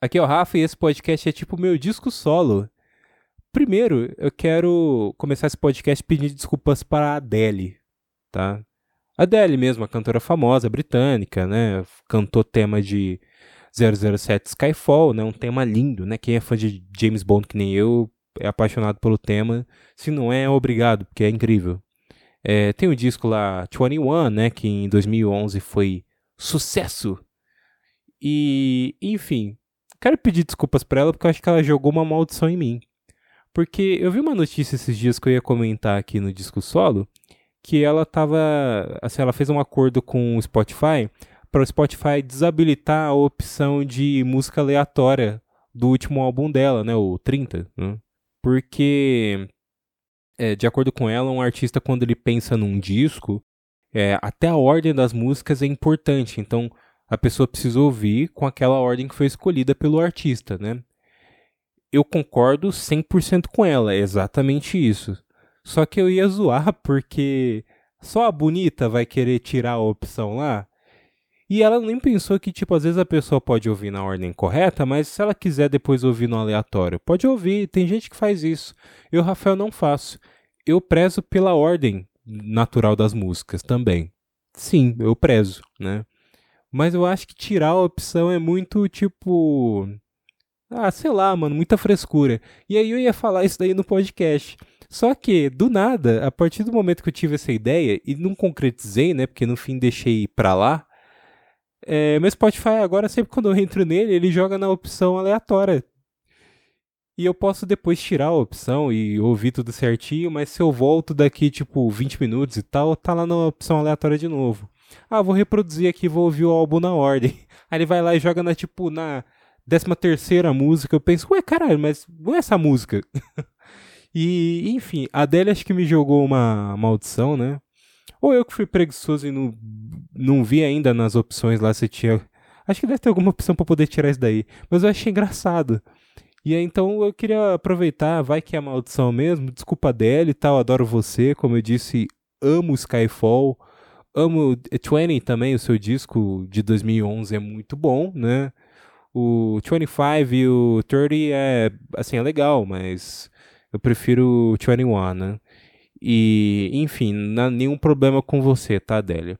Aqui é o Rafa e esse podcast é tipo meu disco solo. Primeiro, eu quero começar esse podcast pedindo desculpas para a Adele, tá? Adele mesmo, a cantora famosa britânica, né? Cantou tema de 007 Skyfall, né? Um tema lindo, né? Quem é fã de James Bond que nem eu é apaixonado pelo tema. Se não é, é obrigado, porque é incrível. É, tem o um disco lá, 21, né? Que em 2011 foi sucesso. E, enfim, quero pedir desculpas para ela porque eu acho que ela jogou uma maldição em mim. Porque eu vi uma notícia esses dias que eu ia comentar aqui no disco solo, que ela tava, assim, ela fez um acordo com o Spotify para o Spotify desabilitar a opção de música aleatória do último álbum dela, né, o 30, né? Porque é, de acordo com ela, um artista quando ele pensa num disco, é, até a ordem das músicas é importante. Então, a pessoa precisa ouvir com aquela ordem que foi escolhida pelo artista, né? Eu concordo 100% com ela, é exatamente isso. Só que eu ia zoar porque só a bonita vai querer tirar a opção lá. E ela nem pensou que, tipo, às vezes a pessoa pode ouvir na ordem correta, mas se ela quiser depois ouvir no aleatório, pode ouvir. Tem gente que faz isso. Eu, Rafael, não faço. Eu prezo pela ordem natural das músicas também. Sim, eu prezo, né? Mas eu acho que tirar a opção é muito tipo. Ah, sei lá, mano, muita frescura. E aí eu ia falar isso daí no podcast. Só que, do nada, a partir do momento que eu tive essa ideia, e não concretizei, né? Porque no fim deixei pra lá. É, meu Spotify agora, sempre quando eu entro nele, ele joga na opção aleatória. E eu posso depois tirar a opção e ouvir tudo certinho, mas se eu volto daqui, tipo, 20 minutos e tal, tá lá na opção aleatória de novo. Ah, vou reproduzir aqui, vou ouvir o álbum na ordem. Aí ele vai lá e joga na, tipo, na décima terceira música. Eu penso, ué, caralho, mas não é essa música. e, enfim, a Adele acho que me jogou uma maldição, né? Ou eu que fui preguiçoso e não, não vi ainda nas opções lá se tinha. Acho que deve ter alguma opção para poder tirar isso daí. Mas eu achei engraçado. E aí, então eu queria aproveitar, vai que é maldição mesmo. Desculpa dele e tal, adoro você. Como eu disse, amo Skyfall. Amo 20 também, o seu disco de 2011 é muito bom, né? O 25 e o 30 é, assim, é legal, mas eu prefiro o 21, né? E, enfim, não há nenhum problema com você, tá, Adélia?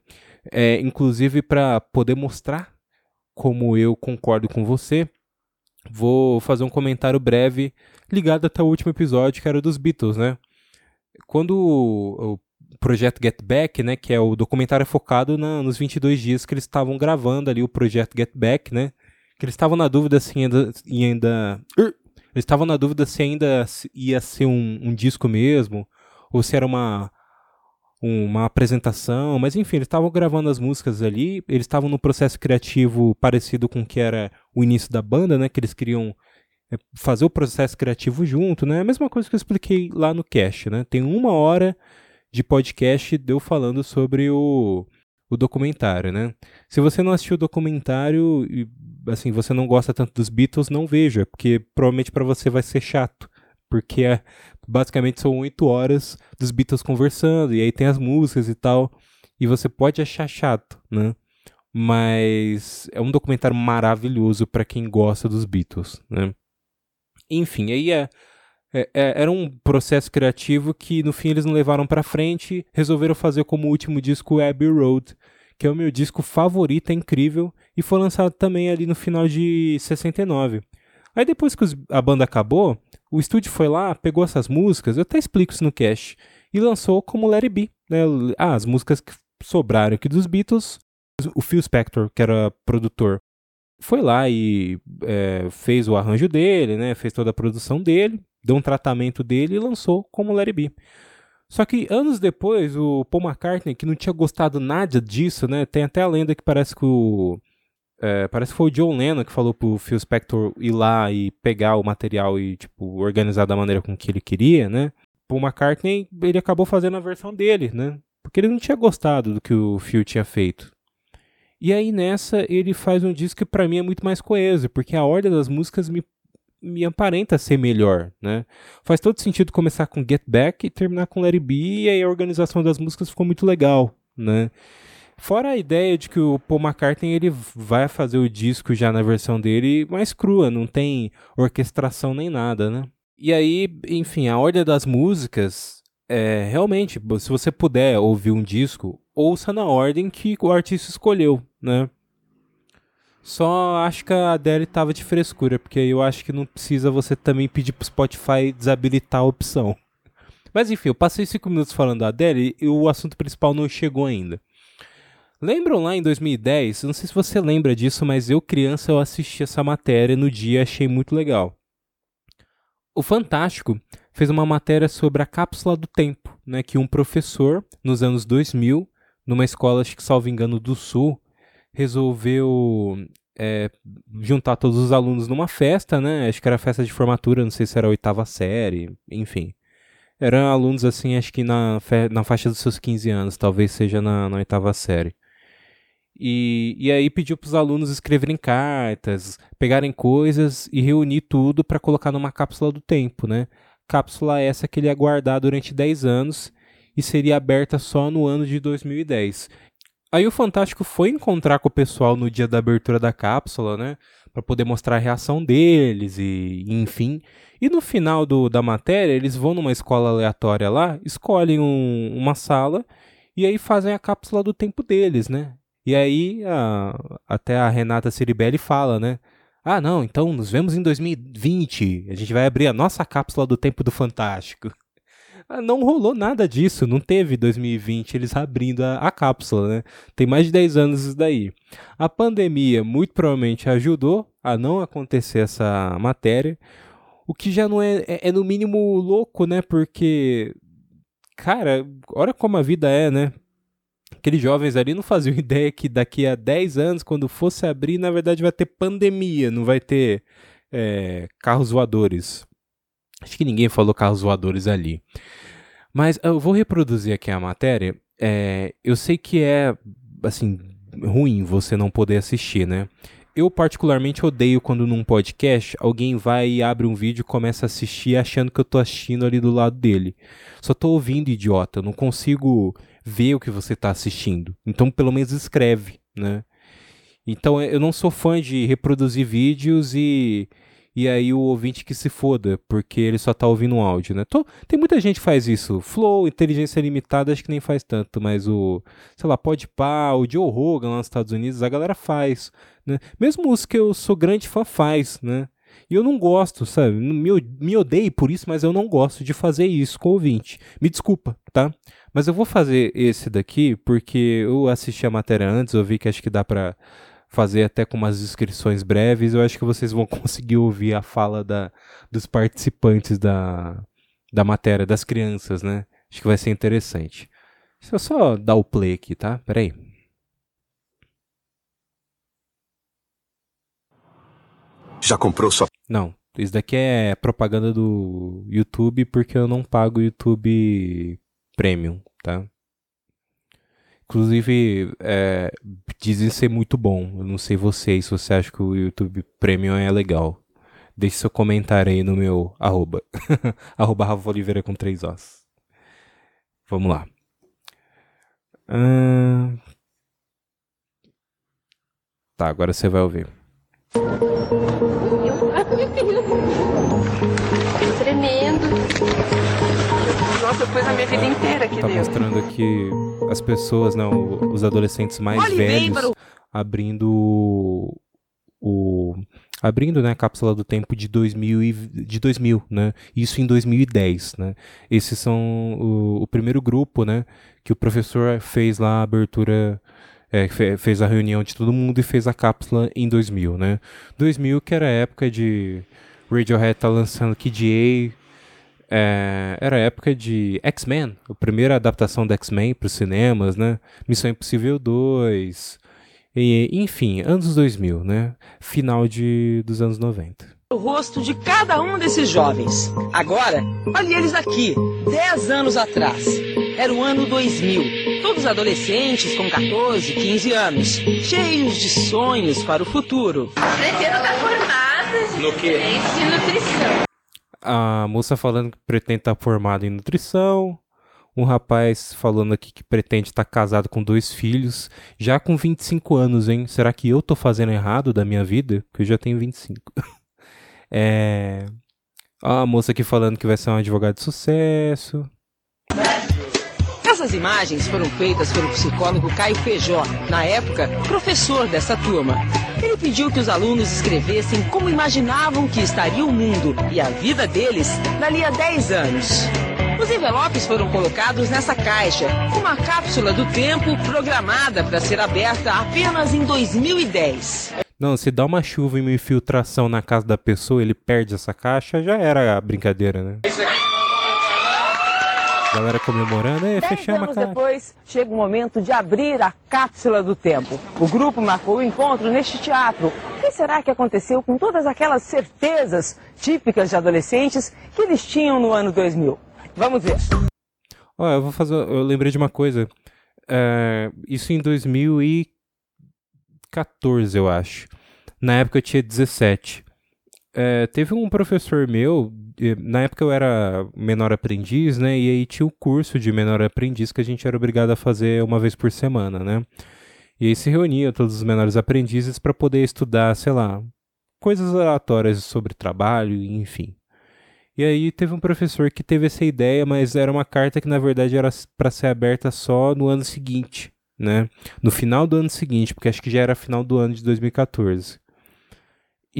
É, inclusive, para poder mostrar como eu concordo com você, vou fazer um comentário breve ligado até o último episódio, que era dos Beatles, né? Quando o projeto Get Back, né, que é o documentário focado na, nos 22 dias que eles estavam gravando ali o projeto Get Back, né? Que eles estavam na dúvida se ainda, ainda eles estavam na dúvida se ainda ia ser um, um disco mesmo ou se era uma uma apresentação, mas enfim, eles estavam gravando as músicas ali, eles estavam no processo criativo parecido com o que era o início da banda, né, que eles queriam é, fazer o processo criativo junto, né, a mesma coisa que eu expliquei lá no cast, né, tem uma hora de podcast deu falando sobre o, o documentário, né, se você não assistiu o documentário e, assim, você não gosta tanto dos Beatles, não veja, porque provavelmente para você vai ser chato, porque é, basicamente são oito horas dos Beatles conversando, e aí tem as músicas e tal, e você pode achar chato, né? Mas é um documentário maravilhoso para quem gosta dos Beatles, né? Enfim, aí é, é, é, era um processo criativo que no fim eles não levaram para frente, resolveram fazer como último disco Abbey Road, que é o meu disco favorito, é incrível, e foi lançado também ali no final de 69. Aí depois que os, a banda acabou, o estúdio foi lá, pegou essas músicas, eu até explico isso no cast, e lançou como It Be. Né? Ah, as músicas que sobraram aqui dos Beatles, o Phil Spector, que era produtor, foi lá e é, fez o arranjo dele, né? fez toda a produção dele, deu um tratamento dele e lançou como It Be. Só que anos depois, o Paul McCartney, que não tinha gostado nada disso, né? Tem até a lenda que parece que o é, parece que foi o John Lennon que falou pro Phil Spector ir lá e pegar o material e, tipo, organizar da maneira com que ele queria, né? Paul McCartney, ele acabou fazendo a versão dele, né? Porque ele não tinha gostado do que o Phil tinha feito. E aí nessa ele faz um disco que para mim é muito mais coeso, porque a ordem das músicas me, me aparenta ser melhor, né? Faz todo sentido começar com Get Back e terminar com Let It Be, e aí a organização das músicas ficou muito legal, né? Fora a ideia de que o Paul McCartney ele vai fazer o disco já na versão dele mais crua, não tem orquestração nem nada, né? E aí, enfim, a ordem das músicas é realmente, se você puder ouvir um disco, ouça na ordem que o artista escolheu, né? Só acho que a Adele tava de frescura, porque eu acho que não precisa você também pedir pro Spotify desabilitar a opção. Mas enfim, eu passei cinco minutos falando da Adele e o assunto principal não chegou ainda. Lembram lá em 2010? Não sei se você lembra disso, mas eu, criança, eu assisti essa matéria no dia achei muito legal. O Fantástico fez uma matéria sobre a cápsula do tempo, né, que um professor, nos anos 2000, numa escola, acho que salvo engano, do Sul, resolveu é, juntar todos os alunos numa festa, né? Acho que era festa de formatura, não sei se era a oitava série, enfim. Eram alunos, assim, acho que na, na faixa dos seus 15 anos, talvez seja na, na oitava série. E, e aí pediu para os alunos escreverem cartas, pegarem coisas e reunir tudo para colocar numa cápsula do tempo, né? Cápsula essa que ele ia guardar durante 10 anos e seria aberta só no ano de 2010. Aí o Fantástico foi encontrar com o pessoal no dia da abertura da cápsula, né? Para poder mostrar a reação deles e, enfim. E no final do, da matéria, eles vão numa escola aleatória lá, escolhem um, uma sala e aí fazem a cápsula do tempo deles, né? E aí a, até a Renata Ciribelli fala, né? Ah, não, então nos vemos em 2020. A gente vai abrir a nossa cápsula do tempo do Fantástico. Ah, não rolou nada disso, não teve 2020 eles abrindo a, a, cápsula, né? Tem mais de 10 anos isso daí. A pandemia muito provavelmente ajudou a não acontecer essa matéria, o que já não é, é, é no mínimo louco, né? Porque, cara, olha como a vida é, né? Aqueles jovens ali não faziam ideia que daqui a 10 anos, quando fosse abrir, na verdade vai ter pandemia, não vai ter é, carros voadores. Acho que ninguém falou carros voadores ali. Mas eu vou reproduzir aqui a matéria. É, eu sei que é, assim, ruim você não poder assistir, né? Eu particularmente odeio quando num podcast alguém vai e abre um vídeo e começa a assistir achando que eu tô assistindo ali do lado dele. Só tô ouvindo, idiota. Eu não consigo ver o que você está assistindo. Então, pelo menos escreve, né? Então, eu não sou fã de reproduzir vídeos e e aí o ouvinte que se foda, porque ele só tá ouvindo um áudio, né? Tô, tem muita gente que faz isso. Flow, inteligência limitada, acho que nem faz tanto, mas o, sei lá, Podpah, o Joe Rogan lá nos Estados Unidos, a galera faz, né? Mesmo os que eu sou grande fã faz, né? E eu não gosto, sabe? Me, me odeio por isso, mas eu não gosto de fazer isso com o ouvinte. Me desculpa, tá? Mas eu vou fazer esse daqui porque eu assisti a matéria antes, eu vi que acho que dá pra fazer até com umas descrições breves. Eu acho que vocês vão conseguir ouvir a fala da, dos participantes da, da matéria, das crianças, né? Acho que vai ser interessante. Deixa eu só dar o play aqui, tá? Peraí. Já comprou sua. Não, isso daqui é propaganda do YouTube porque eu não pago YouTube Premium, tá? Inclusive, é, dizem ser muito bom. Eu não sei vocês se você acha que o YouTube Premium é legal. Deixe seu comentário aí no meu arroba. arroba Rafa Oliveira com três Os. Vamos lá. Tá, agora você vai ouvir. Tremendo. Nossa, foi a minha vida inteira aqui Tá dentro. mostrando aqui as pessoas, né, os adolescentes mais Olhe velhos abrindo o abrindo né, a cápsula do tempo de 2000, e, de 2000 né? Isso em 2010, né? Esses são o, o primeiro grupo, né? Que o professor fez lá a abertura, é, fez a reunião de todo mundo e fez a cápsula em 2000, né? 2000 que era a época de Radiohead tá lançando Kid A, é, era a época de X-Men, a primeira adaptação do X-Men para os cinemas, né? Missão Impossível 2, e, enfim, anos 2000, né? Final de, dos anos 90. O rosto de cada um desses jovens. Agora, olhe eles aqui, 10 anos atrás. Era o ano 2000. Todos adolescentes com 14, 15 anos, cheios de sonhos para o futuro. Pretendo estar formada no quê? Em nutrição a moça falando que pretende estar formada em nutrição, um rapaz falando aqui que pretende estar casado com dois filhos, já com 25 anos, hein? Será que eu tô fazendo errado da minha vida? Que eu já tenho 25. é. A moça aqui falando que vai ser um advogado de sucesso. Essas imagens foram feitas pelo psicólogo Caio Feijó, na época, professor dessa turma. Ele pediu que os alunos escrevessem como imaginavam que estaria o mundo e a vida deles dali a 10 anos. Os envelopes foram colocados nessa caixa, uma cápsula do tempo programada para ser aberta apenas em 2010. Não, se dá uma chuva e uma infiltração na casa da pessoa, ele perde essa caixa, já era a brincadeira, né? Galera comemorando, Dez fechamos a anos caixa. depois, chega o momento de abrir a cápsula do tempo. O grupo marcou o encontro neste teatro. O que será que aconteceu com todas aquelas certezas típicas de adolescentes que eles tinham no ano 2000? Vamos ver. Ó, eu vou fazer. Eu lembrei de uma coisa. É, isso em 2014, eu acho. Na época eu tinha 17. É, teve um professor meu, na época eu era menor aprendiz, né? E aí tinha o curso de menor aprendiz que a gente era obrigado a fazer uma vez por semana, né? E aí se reunia todos os menores aprendizes para poder estudar, sei lá, coisas aleatórias sobre trabalho, enfim. E aí teve um professor que teve essa ideia, mas era uma carta que na verdade era para ser aberta só no ano seguinte, né? No final do ano seguinte, porque acho que já era final do ano de 2014.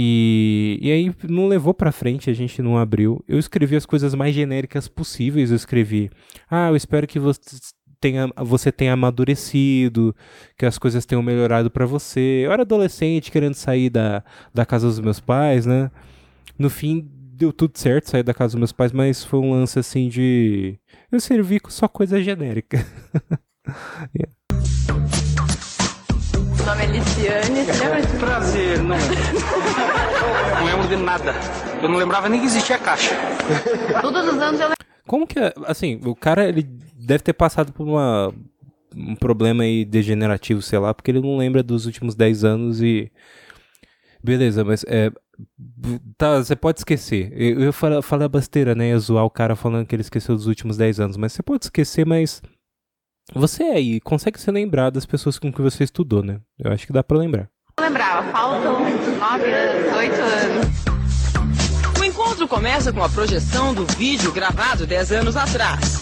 E, e aí não levou pra frente, a gente não abriu. Eu escrevi as coisas mais genéricas possíveis. Eu escrevi: "Ah, eu espero que você tenha, você tenha amadurecido, que as coisas tenham melhorado pra você". Eu era adolescente, querendo sair da, da casa dos meus pais, né? No fim deu tudo certo, sair da casa dos meus pais, mas foi um lance assim de eu servi com só coisa genérica. Meu nome é Liciane, lembra de Prazer, não. De nada. Eu não lembrava nem que existia caixa. todos os anos eu Como que é, assim, o cara ele deve ter passado por uma um problema aí degenerativo, sei lá, porque ele não lembra dos últimos 10 anos e beleza, mas é tá, você pode esquecer. Eu, eu falei, falei a besteira, né, ia zoar o cara falando que ele esqueceu dos últimos 10 anos, mas você pode esquecer, mas você aí consegue se lembrar das pessoas com que você estudou, né? Eu acho que dá pra lembrar. Lembrava. Faltam 9 anos, 8 anos. O encontro começa com a projeção do vídeo gravado 10 anos atrás.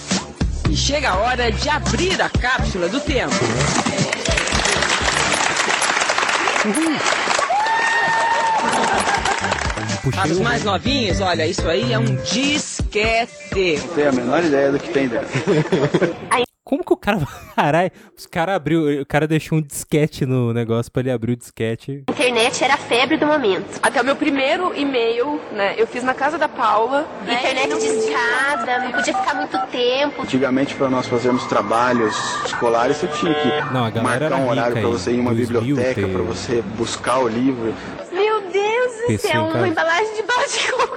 E chega a hora de abrir a cápsula do tempo. Para os mais novinhos, olha, isso aí é um disquete. Tenho a menor ideia do que tem dentro. Como que o cara. Caralho, os cara abriu. O cara deixou um disquete no negócio pra ele abrir o disquete. A internet era a febre do momento. Até o meu primeiro e-mail, né? Eu fiz na casa da Paula. né, Internet não escada, não podia ficar muito tempo. Antigamente, para nós fazermos trabalhos escolares, você tinha que Não, a galera marcar era um horário aí, você ir em uma 2000 biblioteca, ter- para você buscar o livro. Meu Deus do PC céu, em casa. uma embalagem de bala de coco.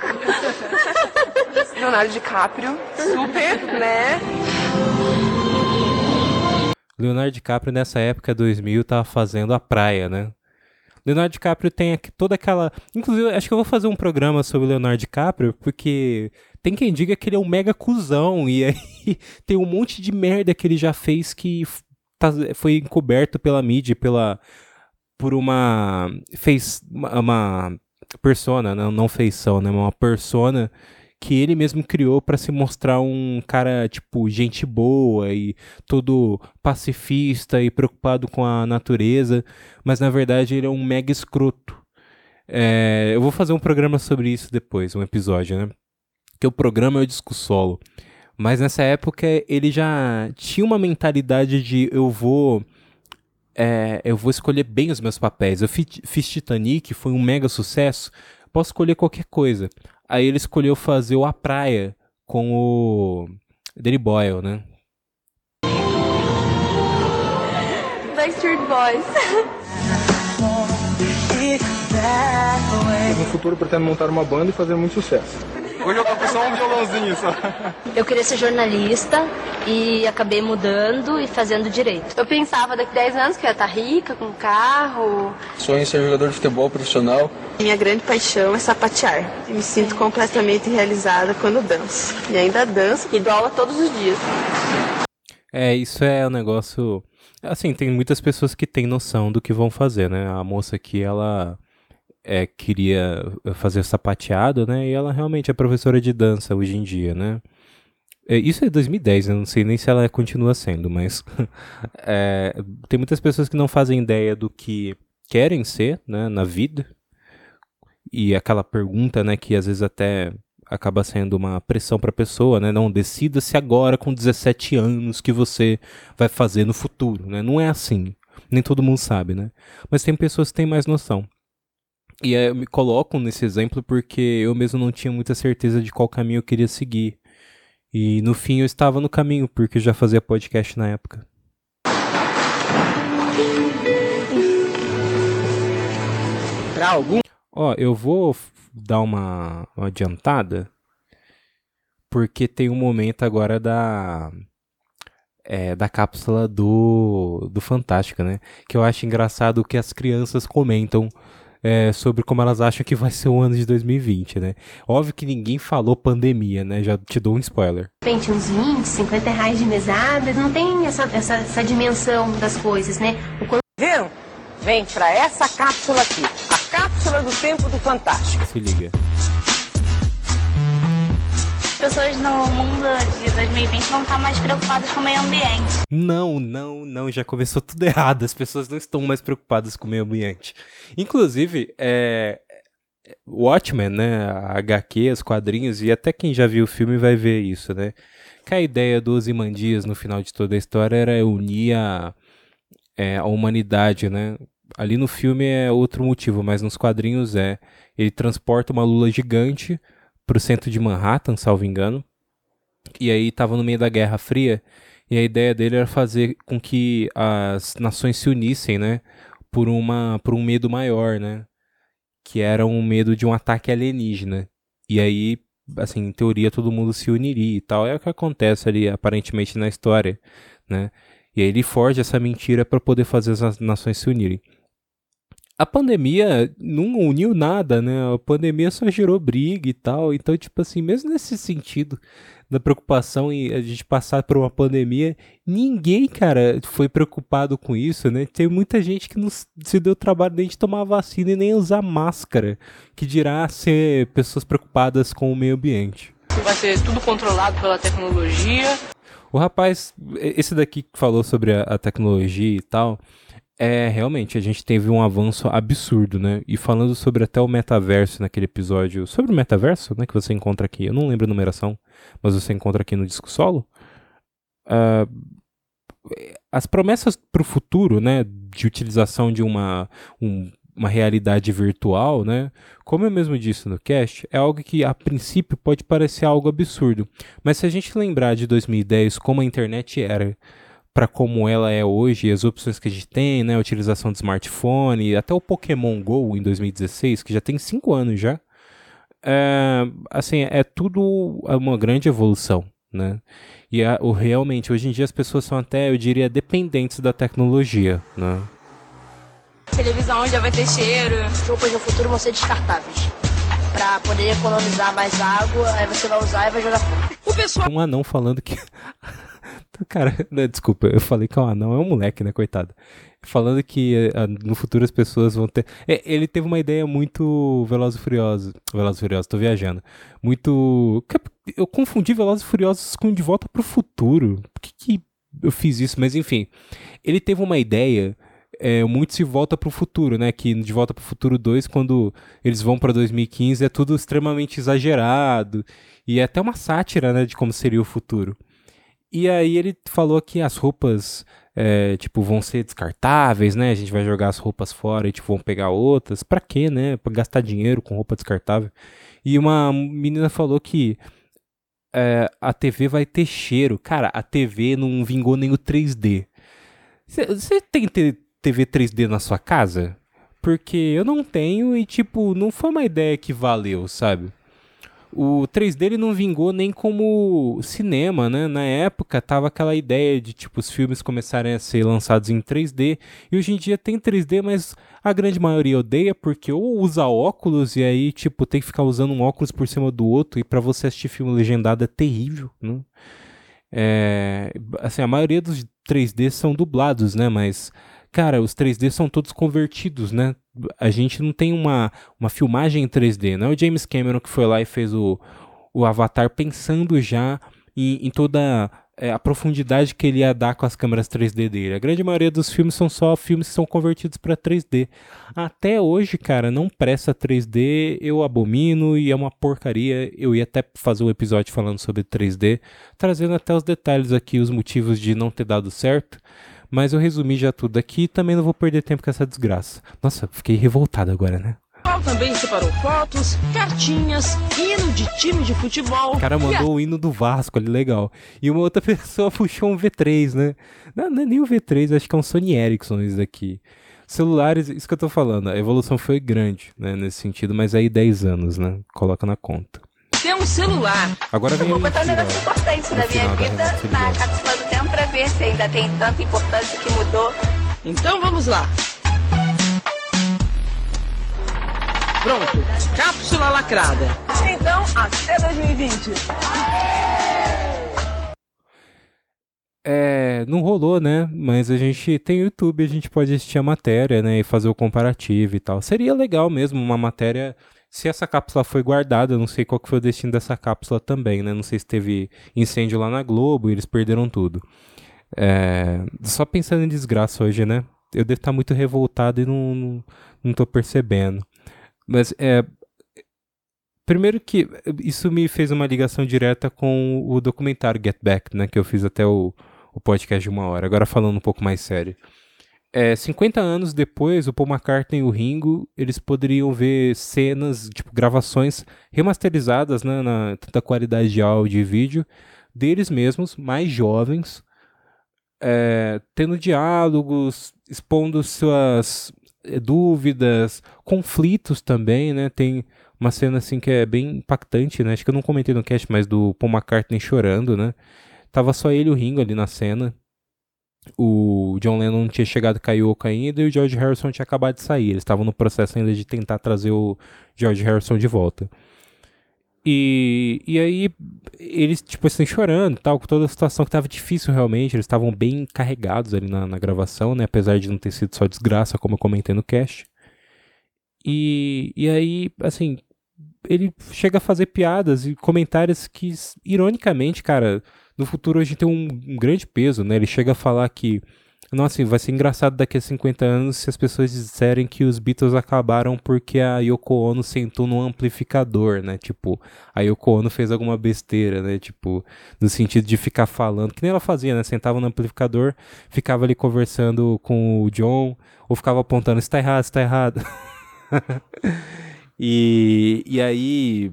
Leonardo DiCaprio, super, né? Leonardo DiCaprio nessa época 2000 tava fazendo a praia, né? Leonardo DiCaprio tem aqui toda aquela. Inclusive, acho que eu vou fazer um programa sobre Leonardo DiCaprio, porque tem quem diga que ele é um mega cuzão, e aí tem um monte de merda que ele já fez que tá- foi encoberto pela mídia, pela. por uma. fez uma, uma persona, não, não feição, né? Uma persona que ele mesmo criou pra se mostrar um cara, tipo, gente boa e todo pacifista e preocupado com a natureza, mas na verdade ele é um mega escroto. É, eu vou fazer um programa sobre isso depois, um episódio, né? Que o programa é o disco solo. Mas nessa época ele já tinha uma mentalidade de eu vou. é, eu vou escolher bem os meus papéis. Eu fi- fiz Titanic, foi um mega sucesso. Posso escolher qualquer coisa. Aí ele escolheu fazer o A Praia com o Danny Boyle, né? Backstreet Boys. No futuro pretendo montar uma banda e fazer muito sucesso. Hoje eu toco só um violãozinho só. Eu queria ser jornalista e acabei mudando e fazendo direito. Eu pensava daqui 10 anos que eu ia estar rica, com carro. Sonho em ser jogador de futebol profissional. Minha grande paixão é sapatear. Eu me sinto completamente realizada quando danço. E ainda danço e dou aula todos os dias. É, isso é um negócio. Assim, tem muitas pessoas que têm noção do que vão fazer, né? A moça aqui, ela é, queria fazer sapateado, né? E ela realmente é professora de dança hoje em dia, né? É, isso é 2010, eu não sei nem se ela continua sendo, mas é, tem muitas pessoas que não fazem ideia do que querem ser né, na vida. E aquela pergunta, né, que às vezes até acaba sendo uma pressão para a pessoa, né? Não decida-se agora com 17 anos que você vai fazer no futuro, né? Não é assim. Nem todo mundo sabe, né? Mas tem pessoas que têm mais noção. E eu me coloco nesse exemplo porque eu mesmo não tinha muita certeza de qual caminho eu queria seguir. E no fim eu estava no caminho, porque eu já fazia podcast na época. Pra algum Ó, eu vou dar uma, uma adiantada, porque tem um momento agora da é, da cápsula do, do Fantástica, né? Que eu acho engraçado o que as crianças comentam é, sobre como elas acham que vai ser o ano de 2020, né? Óbvio que ninguém falou pandemia, né? Já te dou um spoiler. Repente, uns 20, 50 reais de mesada. Não tem essa, essa, essa dimensão das coisas, né? O quanto viram? Vem pra essa cápsula aqui, a cápsula do tempo do Fantástico. Se liga. As pessoas no mundo de 2020 vão estar mais preocupadas com o meio ambiente. Não, não, não, já começou tudo errado. As pessoas não estão mais preocupadas com o meio ambiente. Inclusive, é, Watchmen, né, a HQ, os quadrinhos, e até quem já viu o filme vai ver isso, né? Que a ideia do Ozymandias no final de toda a história era unir a, é, a humanidade, né? Ali no filme é outro motivo, mas nos quadrinhos é. Ele transporta uma lula gigante pro centro de Manhattan, salvo engano. E aí tava no meio da Guerra Fria. E a ideia dele era fazer com que as nações se unissem, né? Por, uma, por um medo maior, né? Que era um medo de um ataque alienígena. E aí, assim, em teoria todo mundo se uniria e tal. É o que acontece ali, aparentemente, na história, né? E aí ele forja essa mentira para poder fazer as nações se unirem. A pandemia não uniu nada, né? A pandemia só gerou briga e tal. Então, tipo assim, mesmo nesse sentido da preocupação em a gente passar por uma pandemia, ninguém, cara, foi preocupado com isso, né? Tem muita gente que não se deu trabalho nem de tomar vacina e nem usar máscara, que dirá ser pessoas preocupadas com o meio ambiente. Vai ser tudo controlado pela tecnologia. O rapaz, esse daqui que falou sobre a, a tecnologia e tal, é, realmente, a gente teve um avanço absurdo, né? E falando sobre até o metaverso naquele episódio, sobre o metaverso, né, que você encontra aqui, eu não lembro a numeração, mas você encontra aqui no disco solo, uh, as promessas para o futuro, né, de utilização de uma, um, uma realidade virtual, né, como eu mesmo disse no cast, é algo que a princípio pode parecer algo absurdo, mas se a gente lembrar de 2010, como a internet era, para como ela é hoje, as opções que a gente tem, né, a utilização de smartphone, até o Pokémon Go em 2016, que já tem 5 anos já, é, assim, é tudo uma grande evolução, né? E a, o, realmente, hoje em dia as pessoas são até, eu diria, dependentes da tecnologia, né? Televisão já vai ter cheiro. As roupas no futuro vão ser descartáveis. Pra poder economizar mais água, aí você vai usar e vai jogar fora. O pessoal Um anão falando que. Cara, né, desculpa, eu falei que é um anão, é um moleque, né, coitado. Falando que eh, no futuro as pessoas vão ter. É, ele teve uma ideia muito Veloz e Furioso. Veloz e Furioso, tô viajando. Muito. Eu confundi Velozes e Furiosos com De Volta pro Futuro. Por que, que eu fiz isso? Mas enfim. Ele teve uma ideia. É, muito se volta pro futuro, né? Que de volta pro futuro 2, quando eles vão para 2015, é tudo extremamente exagerado. E é até uma sátira, né? De como seria o futuro. E aí ele falou que as roupas, é, tipo, vão ser descartáveis, né? A gente vai jogar as roupas fora e, tipo, vão pegar outras. Pra quê, né? Pra gastar dinheiro com roupa descartável. E uma menina falou que é, a TV vai ter cheiro. Cara, a TV não vingou nem o 3D. Você tem TV 3D na sua casa? Porque eu não tenho e, tipo, não foi uma ideia que valeu, sabe? O 3D ele não vingou nem como cinema, né? Na época tava aquela ideia de tipo os filmes começarem a ser lançados em 3D e hoje em dia tem 3D, mas a grande maioria odeia porque ou usa óculos e aí tipo tem que ficar usando um óculos por cima do outro e para você assistir filme legendado é terrível, né? É, assim, a maioria dos 3D são dublados, né? Mas cara, os 3D são todos convertidos, né? A gente não tem uma, uma filmagem em 3D. Não é o James Cameron que foi lá e fez o, o Avatar pensando já em, em toda é, a profundidade que ele ia dar com as câmeras 3D dele. A grande maioria dos filmes são só filmes que são convertidos para 3D. Até hoje, cara, não presta 3D, eu abomino e é uma porcaria. Eu ia até fazer um episódio falando sobre 3D, trazendo até os detalhes aqui, os motivos de não ter dado certo. Mas eu resumi já tudo aqui e também não vou perder tempo com essa desgraça. Nossa, fiquei revoltado agora, né? também separou fotos, cartinhas, hino de time de futebol. O cara mandou o hino do Vasco ali, legal. E uma outra pessoa puxou um V3, né? Não, não é nem o V3, acho que é um Sony Ericsson isso daqui. Celulares, isso que eu tô falando, a evolução foi grande, né, nesse sentido, mas aí 10 anos, né? Coloca na conta. Tem um celular. Agora vem Vou botar um negócio importante da minha vida na cápsula do tempo pra ver se ainda tem tanta importância que mudou. Então vamos lá. Pronto, cápsula lacrada. Então, até 2020. É, não rolou, né? Mas a gente tem YouTube, a gente pode assistir a matéria, né? E fazer o comparativo e tal. Seria legal mesmo uma matéria. Se essa cápsula foi guardada, não sei qual que foi o destino dessa cápsula também, né? Não sei se teve incêndio lá na Globo e eles perderam tudo. É, só pensando em desgraça hoje, né? Eu devo estar muito revoltado e não, não, não tô percebendo. Mas é. Primeiro que isso me fez uma ligação direta com o documentário Get Back, né? Que eu fiz até o, o podcast de uma hora. Agora falando um pouco mais sério. É, 50 anos depois, o Paul McCartney e o Ringo, eles poderiam ver cenas, tipo, gravações remasterizadas, né, na tanta qualidade de áudio e vídeo, deles mesmos, mais jovens, é, tendo diálogos, expondo suas é, dúvidas, conflitos também, né? Tem uma cena assim que é bem impactante, né? Acho que eu não comentei no cast, mas do Paul McCartney chorando, né? Tava só ele e o Ringo ali na cena. O John Lennon tinha chegado Kaioko ainda e o George Harrison tinha acabado de sair. Eles estavam no processo ainda de tentar trazer o George Harrison de volta. E, e aí eles, tipo assim, chorando tal, com toda a situação que tava difícil realmente, eles estavam bem carregados ali na, na, gravação, né, apesar de não ter sido só desgraça, como eu comentei no cast. E, e aí, assim, ele chega a fazer piadas e comentários que, ironicamente, cara, no futuro a gente tem um, um grande peso, né, ele chega a falar que nossa, vai ser engraçado daqui a 50 anos se as pessoas disserem que os Beatles acabaram porque a Yoko Ono sentou no amplificador, né? Tipo, a Yoko Ono fez alguma besteira, né? Tipo, no sentido de ficar falando, que nem ela fazia, né? Sentava no amplificador, ficava ali conversando com o John, ou ficava apontando, está errado, está errado. e, e aí,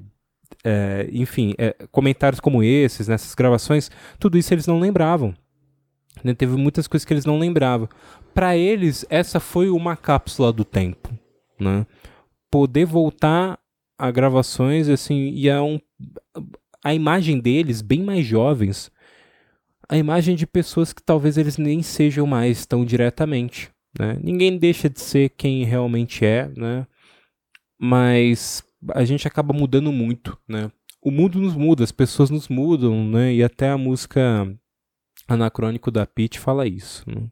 é, enfim, é, comentários como esses, nessas gravações, tudo isso eles não lembravam. Né? Teve muitas coisas que eles não lembravam. Para eles, essa foi uma cápsula do tempo. Né? Poder voltar a gravações assim e a, um, a imagem deles, bem mais jovens, a imagem de pessoas que talvez eles nem sejam mais tão diretamente. Né? Ninguém deixa de ser quem realmente é, né? mas a gente acaba mudando muito. Né? O mundo nos muda, as pessoas nos mudam, né? e até a música anacrônico da Pitt fala isso. Né?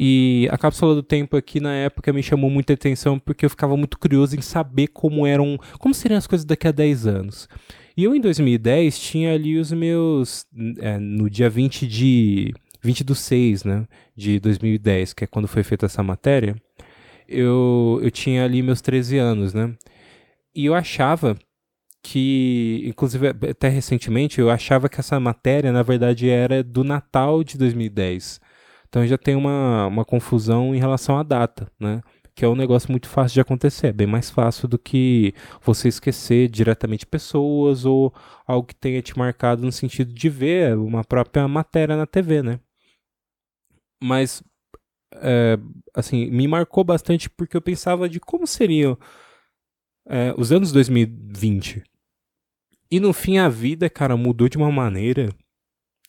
E a cápsula do tempo aqui na época me chamou muita atenção porque eu ficava muito curioso em saber como eram, como seriam as coisas daqui a 10 anos. E eu em 2010 tinha ali os meus é, no dia 20 de 20 do 6, né, de 2010, que é quando foi feita essa matéria. Eu eu tinha ali meus 13 anos, né? E eu achava que, inclusive, até recentemente, eu achava que essa matéria, na verdade, era do Natal de 2010. Então já tem uma, uma confusão em relação à data, né? Que é um negócio muito fácil de acontecer, é bem mais fácil do que você esquecer diretamente pessoas ou algo que tenha te marcado no sentido de ver uma própria matéria na TV, né? Mas, é, assim, me marcou bastante porque eu pensava de como seriam é, os anos 2020, E no fim a vida, cara, mudou de uma maneira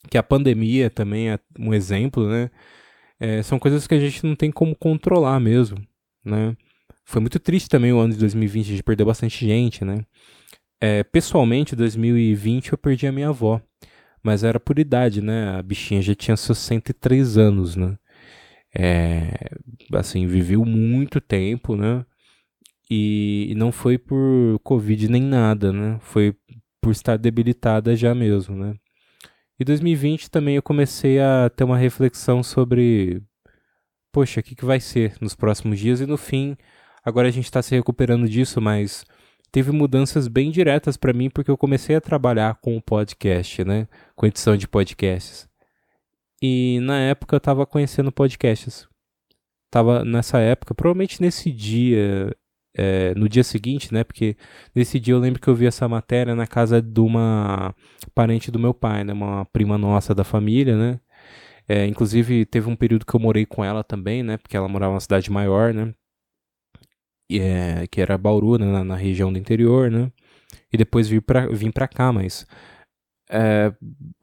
que a pandemia também é um exemplo, né? É, são coisas que a gente não tem como controlar mesmo, né? Foi muito triste também o ano de 2020, a gente perdeu bastante gente, né? É, pessoalmente, 2020 eu perdi a minha avó, mas era por idade, né? A bichinha já tinha 63 anos, né? É, assim, viveu muito tempo, né? E, não foi por Covid nem nada, né? Foi por estar debilitada já mesmo, né? E 2020 também eu comecei a ter uma reflexão sobre, poxa, o que, que vai ser nos próximos dias e no fim, agora a gente está se recuperando disso, mas teve mudanças bem diretas para mim porque eu comecei a trabalhar com o podcast, né? Com edição de podcasts. E na época eu estava conhecendo podcasts. Tava nessa época, provavelmente nesse dia é, no dia seguinte, né? Porque nesse dia eu lembro que eu vi essa matéria na casa de uma parente do meu pai, né? Uma prima nossa da família, né? É, inclusive teve um período que eu morei com ela também, né? Porque ela morava numa cidade maior, né? E, é, que era Bauru, né? Na, na, região do interior, né? E depois vim pra, vim pra cá, mas é,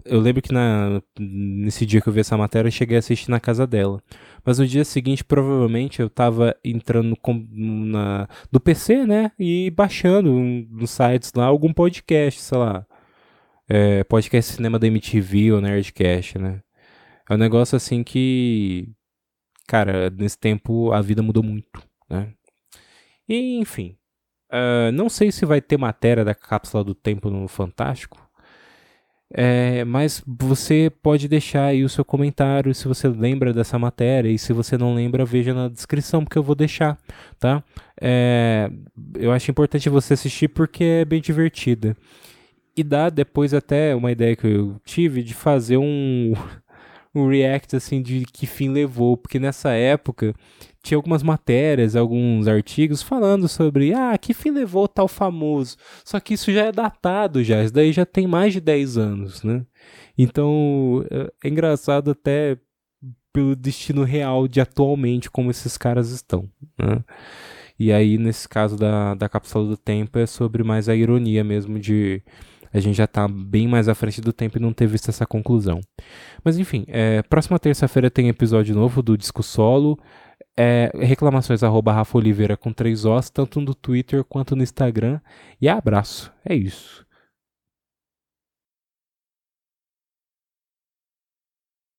eu lembro que na, nesse dia que eu vi essa matéria, eu cheguei a assistir na casa dela. Mas no dia seguinte, provavelmente, eu tava entrando com, na, do PC, né? E baixando nos sites lá algum podcast, sei lá. É, podcast cinema da MTV ou Nerdcast, né? É um negócio assim que. Cara, nesse tempo a vida mudou muito, né? E, enfim. Uh, não sei se vai ter matéria da cápsula do tempo no Fantástico. É, mas você pode deixar aí o seu comentário se você lembra dessa matéria e se você não lembra, veja na descrição porque eu vou deixar, tá? É, eu acho importante você assistir porque é bem divertida. E dá depois até uma ideia que eu tive de fazer um, um react assim de que fim levou, porque nessa época tinha algumas matérias, alguns artigos falando sobre ah, que fim levou tal famoso. Só que isso já é datado já, isso daí já tem mais de 10 anos, né? Então é, é engraçado até pelo destino real de atualmente como esses caras estão, né? E aí, nesse caso da, da cápsula do tempo, é sobre mais a ironia mesmo de a gente já está bem mais à frente do tempo e não ter visto essa conclusão. Mas enfim, é, próxima terça-feira tem episódio novo do Disco Solo. É, reclamações arroba Rafa Oliveira com três Os, tanto no Twitter quanto no Instagram. E abraço. É isso.